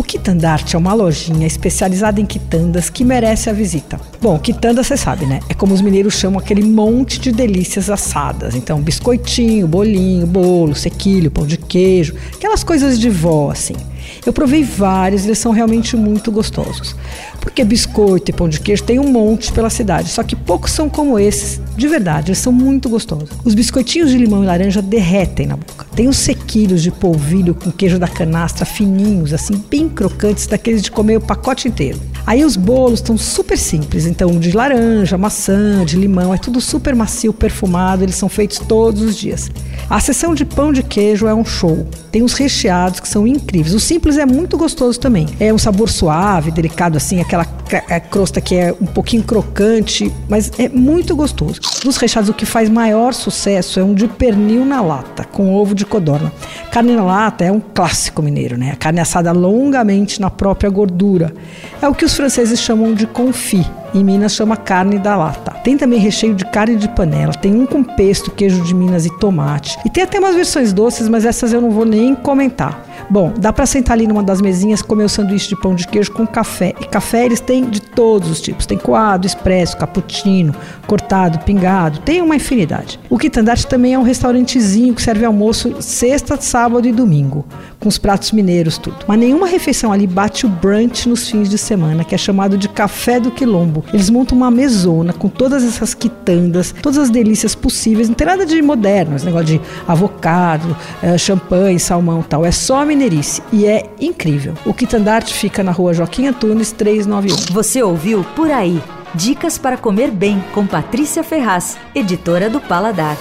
O Quitandarte é uma lojinha especializada em quitandas que merece a visita. Bom, quitanda você sabe, né? É como os mineiros chamam aquele monte de delícias assadas. Então, biscoitinho, bolinho, bolo, sequilho, pão de queijo, aquelas coisas de vó, assim. Eu provei vários, eles são realmente muito gostosos. Porque biscoito e pão de queijo tem um monte pela cidade, só que poucos são como esses, de verdade, eles são muito gostosos. Os biscoitinhos de limão e laranja derretem na boca. Tem os sequilhos de polvilho com queijo da canastra fininhos, assim, bem crocantes, daqueles de comer o pacote inteiro. Aí os bolos estão super simples, então de laranja, maçã, de limão, é tudo super macio, perfumado, eles são feitos todos os dias. A sessão de pão de queijo é um show. Tem os recheados que são incríveis. O simples é muito gostoso também. É um sabor suave, delicado assim, aquela é, crosta que é um pouquinho crocante, mas é muito gostoso. Dos recheados, o que faz maior sucesso é um de pernil na lata, com ovo de codorna. Carne na lata é um clássico mineiro, né? A carne assada longamente na própria gordura. É o que os franceses chamam de confit. Em Minas chama carne da lata. Tem também recheio de carne de panela, tem um com pesto, queijo de Minas e tomate. E tem até umas versões doces, mas essas eu não vou nem comentar. Bom, dá para sentar ali numa das mesinhas comer o sanduíche de pão de queijo com café. E café eles têm de todos os tipos. Tem coado, expresso, cappuccino, cortado, pingado. Tem uma infinidade. O Quitandarte também é um restaurantezinho que serve almoço sexta, sábado e domingo, com os pratos mineiros tudo. Mas nenhuma refeição ali bate o brunch nos fins de semana, que é chamado de café do quilombo. Eles montam uma mesona com todas essas quitandas, todas as delícias possíveis. Não tem nada de moderno, esse negócio de avocado, eh, champanhe, salmão tal. É só Mineirice e é incrível. O Quitandarte fica na rua Joaquim Antunes 391. Você ouviu Por Aí. Dicas para comer bem com Patrícia Ferraz, editora do Paladar.